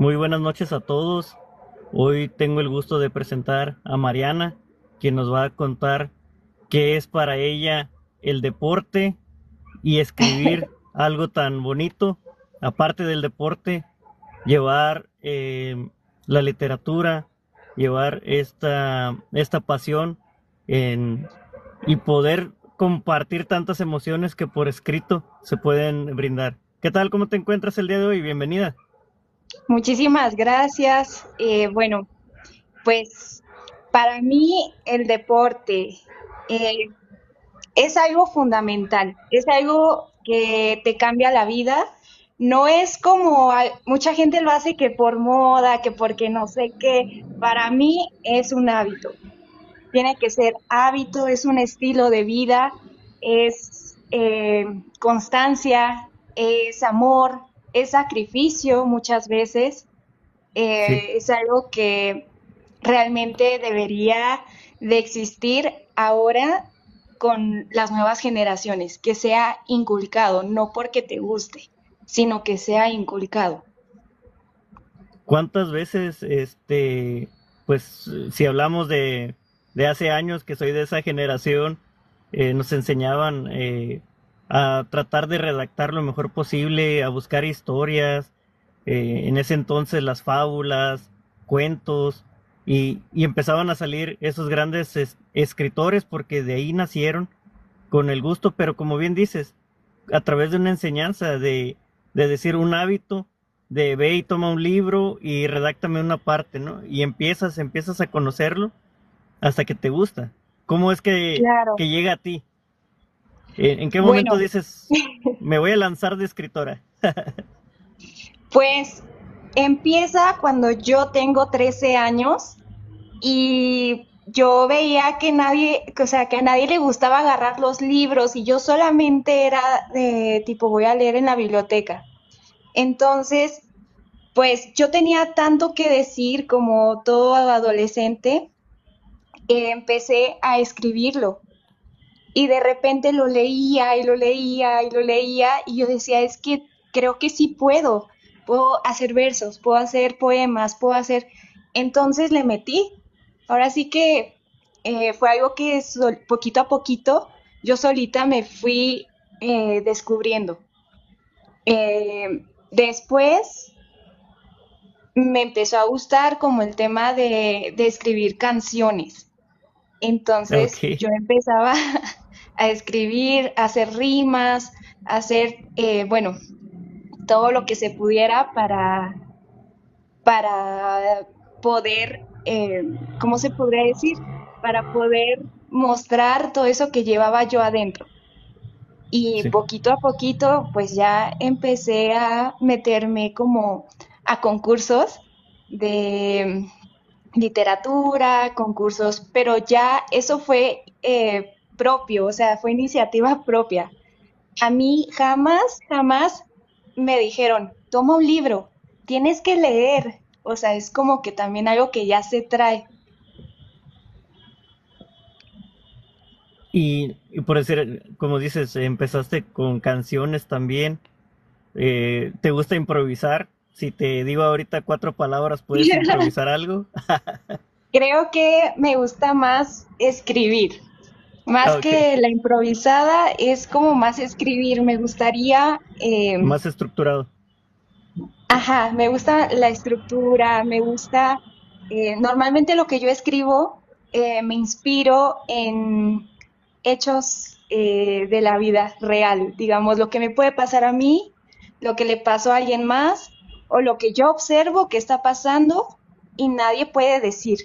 Muy buenas noches a todos. Hoy tengo el gusto de presentar a Mariana, quien nos va a contar qué es para ella el deporte y escribir algo tan bonito. Aparte del deporte, llevar eh, la literatura, llevar esta, esta pasión en, y poder compartir tantas emociones que por escrito se pueden brindar. ¿Qué tal? ¿Cómo te encuentras el día de hoy? Bienvenida. Muchísimas gracias. Eh, bueno, pues para mí el deporte eh, es algo fundamental, es algo que te cambia la vida. No es como mucha gente lo hace que por moda, que porque no sé qué. Para mí es un hábito. Tiene que ser hábito, es un estilo de vida, es eh, constancia, es amor, es sacrificio muchas veces, eh, es algo que realmente debería de existir ahora con las nuevas generaciones, que sea inculcado, no porque te guste, sino que sea inculcado. ¿Cuántas veces, este, pues, si hablamos de, de hace años, que soy de esa generación, eh, nos enseñaban eh, a tratar de redactar lo mejor posible, a buscar historias, eh, en ese entonces las fábulas, cuentos, y, empezaban a salir esos grandes escritores porque de ahí nacieron con el gusto, pero como bien dices, a través de una enseñanza, de, de decir un hábito, de ve y toma un libro y redáctame una parte, ¿no? Y empiezas, empiezas a conocerlo hasta que te gusta. ¿Cómo es que, que llega a ti? ¿En qué momento dices, me voy a lanzar de escritora? pues empieza cuando yo tengo 13 años y yo veía que nadie, o sea, que a nadie le gustaba agarrar los libros y yo solamente era de tipo voy a leer en la biblioteca. Entonces, pues yo tenía tanto que decir como todo adolescente, que empecé a escribirlo y de repente lo leía y lo leía y lo leía y yo decía, es que creo que sí puedo, puedo hacer versos, puedo hacer poemas, puedo hacer... Entonces le metí. Ahora sí que eh, fue algo que poquito a poquito yo solita me fui eh, descubriendo. Eh, después me empezó a gustar como el tema de, de escribir canciones. Entonces yo empezaba a escribir, a hacer rimas, a hacer, eh, bueno, todo lo que se pudiera para, para poder, eh, ¿cómo se podría decir? Para poder mostrar todo eso que llevaba yo adentro. Y poquito a poquito, pues ya empecé a meterme como a concursos de literatura, concursos, pero ya eso fue eh, propio, o sea, fue iniciativa propia. A mí jamás, jamás me dijeron, toma un libro, tienes que leer, o sea, es como que también algo que ya se trae. Y, por decir, como dices, empezaste con canciones también. Eh, ¿Te gusta improvisar? Si te digo ahorita cuatro palabras, ¿puedes improvisar algo? Creo que me gusta más escribir. Más que la improvisada, es como más escribir. Me gustaría... Eh, más estructurado. Ajá, me gusta la estructura, me gusta... Eh, normalmente lo que yo escribo eh, me inspiro en hechos de la vida real, digamos, lo que me puede pasar a mí, lo que le pasó a alguien más o lo que yo observo que está pasando y nadie puede decir.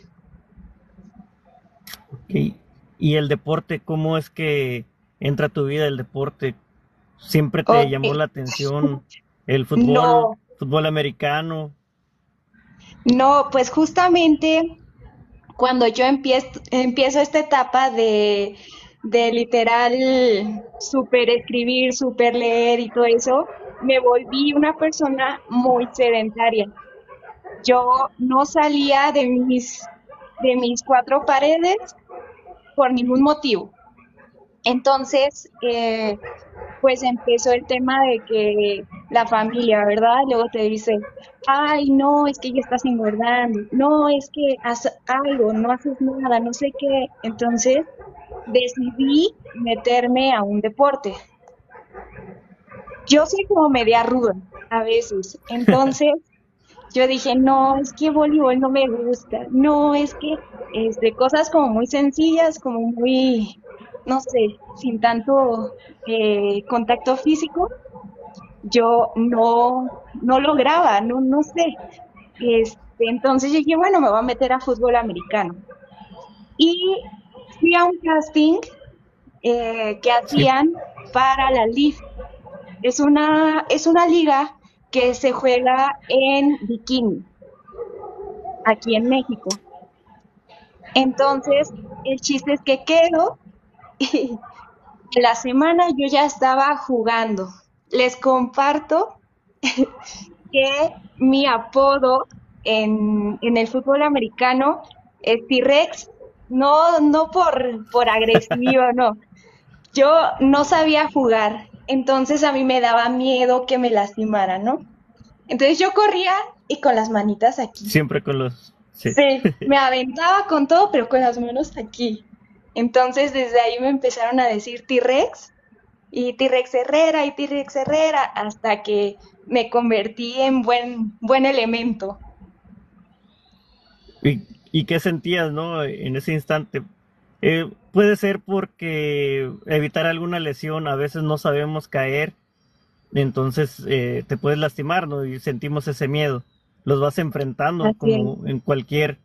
¿Y el deporte, cómo es que entra a tu vida el deporte? ¿Siempre te llamó la atención el fútbol, fútbol americano? No, pues justamente cuando yo empiezo, empiezo esta etapa de, de literal super escribir, super leer y todo eso, me volví una persona muy sedentaria. Yo no salía de mis, de mis cuatro paredes por ningún motivo. Entonces, eh, pues empezó el tema de que la familia, ¿verdad? Luego te dice, ay, no, es que ya estás engordando, no, es que haz algo, no haces nada, no sé qué. Entonces decidí meterme a un deporte. Yo soy como media ruda a veces, entonces yo dije, no, es que voleibol no me gusta, no, es que es de cosas como muy sencillas, como muy, no sé, sin tanto eh, contacto físico, yo no, no lograba, no, no sé. Este, entonces dije, bueno, me voy a meter a fútbol americano. Y fui a un casting eh, que hacían para la LIF. Es una, es una liga que se juega en bikini, aquí en México. Entonces, el chiste es que quedo y la semana yo ya estaba jugando. Les comparto que mi apodo en, el fútbol americano es T-Rex, no, no por, por agresivo, no. Yo no sabía jugar, entonces a mí me daba miedo que me lastimara, ¿no? Entonces yo corría y con las manitas aquí. Siempre con los... Sí. sí, me aventaba con todo, pero con las manos aquí. Entonces desde ahí me empezaron a decir T-Rex y T-Rex Herrera y T-Rex Herrera hasta que me convertí en buen, buen elemento. ¿Y, y qué sentías, no? En ese instante, eh, puede ser porque evitar alguna lesión, a veces no sabemos caer, entonces eh, te puedes lastimar, ¿no? Y sentimos ese miedo. Los vas enfrentando como en cualquier,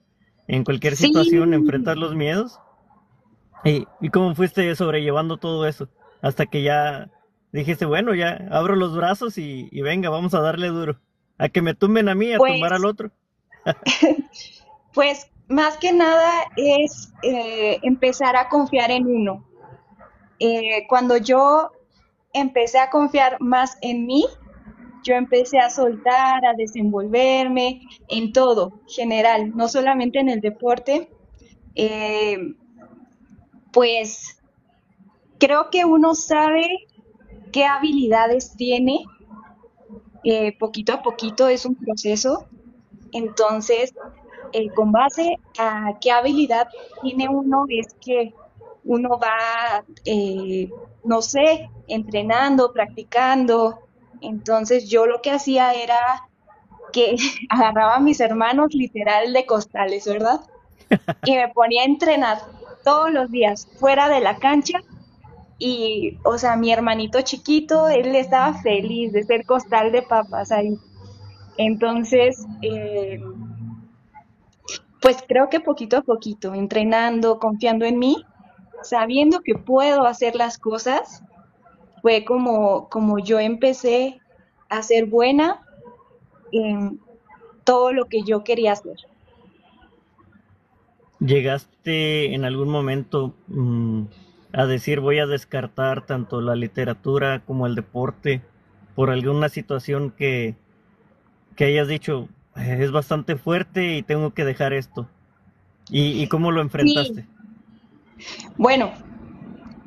en cualquier situación, enfrentar los miedos. ¿Y, ¿Y cómo fuiste sobrellevando todo eso? Hasta que ya dijiste, bueno, ya abro los brazos y, venga, vamos a darle duro. A que me tumben a mí, a tumbar al otro. pues más que nada es eh, empezar a confiar en uno. Eh, cuando yo empecé a confiar más en mí, yo empecé a soltar, a desenvolverme en todo, general, no solamente en el deporte. Eh, pues creo que uno sabe qué habilidades tiene, poquito a poquito es un proceso, entonces eh, con base a qué habilidad tiene uno es que uno va, eh, no sé, entrenando, practicando. Entonces yo lo que hacía era que agarraba a mis hermanos literal de costales, ¿verdad? Y me ponía a entrenar todos los días fuera de la cancha. Y, o sea, mi hermanito chiquito, él estaba feliz de ser costal de papas ahí. Entonces, eh, pues creo que poquito a poquito, entrenando, confiando en mí, sabiendo que puedo hacer las cosas, fue como, como yo empecé a ser buena en todo lo que yo quería hacer. ¿Llegaste en algún momento mm, a decir voy a descartar tanto la literatura como el deporte por alguna situación que, que hayas dicho, es bastante fuerte y tengo que dejar esto. ¿Y, cómo lo enfrentaste? Bueno,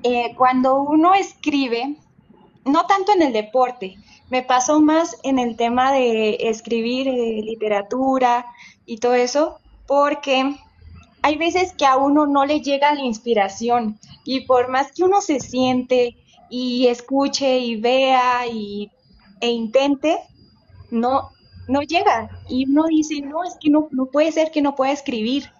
eh, cuando uno escribe, no tanto en el deporte, me pasó más en el tema de escribir eh, literatura y todo eso, porque hay veces que a uno no le llega la inspiración y por más que uno se siente y escuche y vea y, e intente, no, no llega. Y uno dice, no, es que no, no puede ser que no pueda escribir.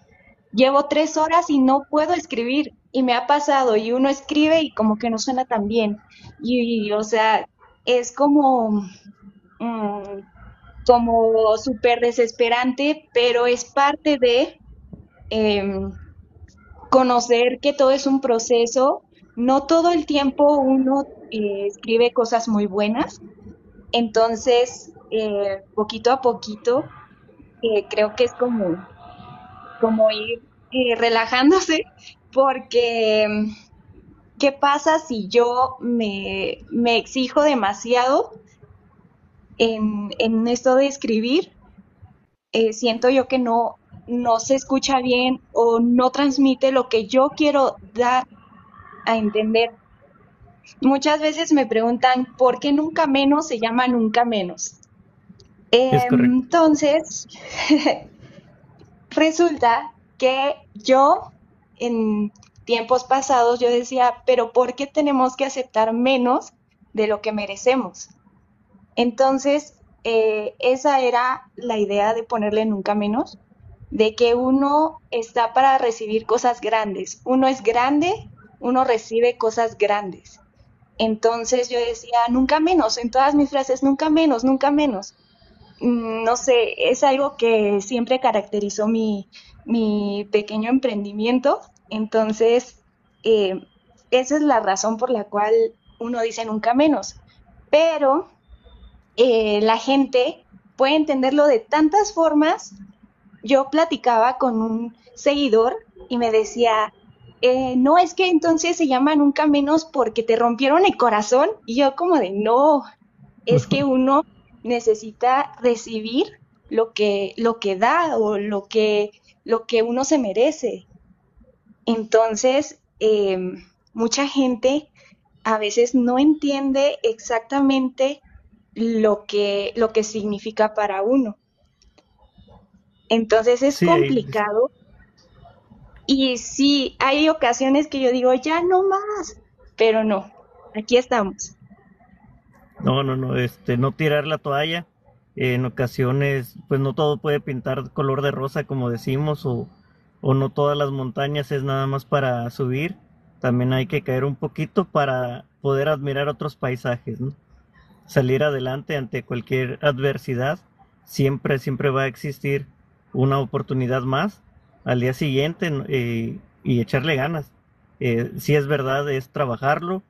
Llevo tres horas y no puedo escribir. Y me ha pasado, y uno escribe y como que no suena tan bien. Y, o sea, es como, mm, como súper desesperante, pero es parte de em, conocer que todo es un proceso. No todo el tiempo uno eh, escribe cosas muy buenas. Entonces, eh, poquito a poquito, eh, creo que es como, como ir eh, relajándose, porque ¿qué pasa si yo me, exijo demasiado en, en, esto de escribir? siento yo que no, no se escucha bien o no transmite lo que yo quiero dar a entender. muchas veces me preguntan por qué nunca menos se llama nunca menos. Entonces, resulta que yo en tiempos pasados yo decía, pero ¿por qué tenemos que aceptar menos de lo que merecemos? Entonces, eh, esa era la idea de ponerle nunca menos, de que uno está para recibir cosas grandes. Uno es grande, uno recibe cosas grandes. Entonces yo decía, nunca menos, en todas mis frases, nunca menos, nunca menos. Mm, no sé, es algo que siempre caracterizó mi, mi pequeño emprendimiento. Entonces, eh, esa es la razón por la cual uno dice nunca menos. Pero eh, la gente puede entenderlo de tantas formas. Yo platicaba con un seguidor y me decía, eh, no es que entonces se llama nunca menos porque te rompieron el corazón. Y yo como de, no, es que uno necesita recibir lo que, lo que da o lo que, lo que uno se merece. Entonces, em, mucha gente a veces no entiende exactamente lo que, lo que significa para uno. Entonces es complicado. Y sí, hay ocasiones que yo digo, ya no más, pero no, aquí estamos. No, no, no, este, no tirar la toalla. En ocasiones, pues no todo puede pintar color de rosa, como decimos, o, o no todas las montañas es nada más para subir. También hay que caer un poquito para poder admirar otros paisajes, salir adelante ante cualquier adversidad. Siempre, siempre va a existir una oportunidad más al día siguiente eh, y echarle ganas. Eh, si es verdad, es trabajarlo,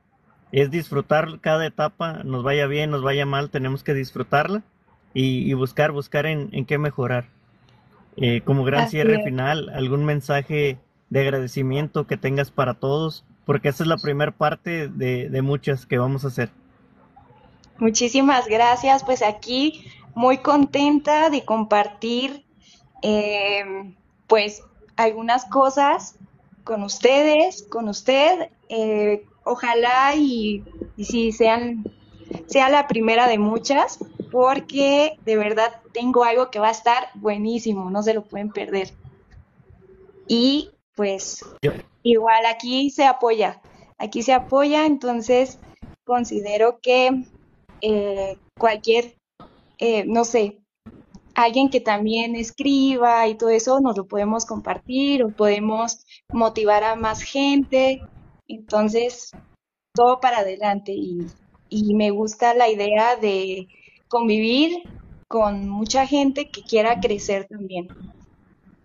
es disfrutar cada etapa, nos vaya bien, nos vaya mal, tenemos que disfrutarla y, buscar, buscar en, qué mejorar. Eh, como gran cierre final, algún mensaje de agradecimiento que tengas para todos, porque esa es la primera parte de, de muchas que vamos a hacer. Muchísimas gracias. Pues aquí muy contenta de compartir em, pues algunas cosas con ustedes, con usted. Eh, ojalá y, si sean sea la primera de muchas, porque de verdad tengo algo que va a estar buenísimo, no se lo pueden perder. Y pues igual aquí se apoya, aquí se apoya, entonces considero que eh, cualquier, eh, no sé, alguien que también escriba y todo eso, nos lo podemos compartir o podemos motivar a más gente. Entonces, todo para adelante y, me gusta la idea de convivir con mucha gente que quiera crecer también.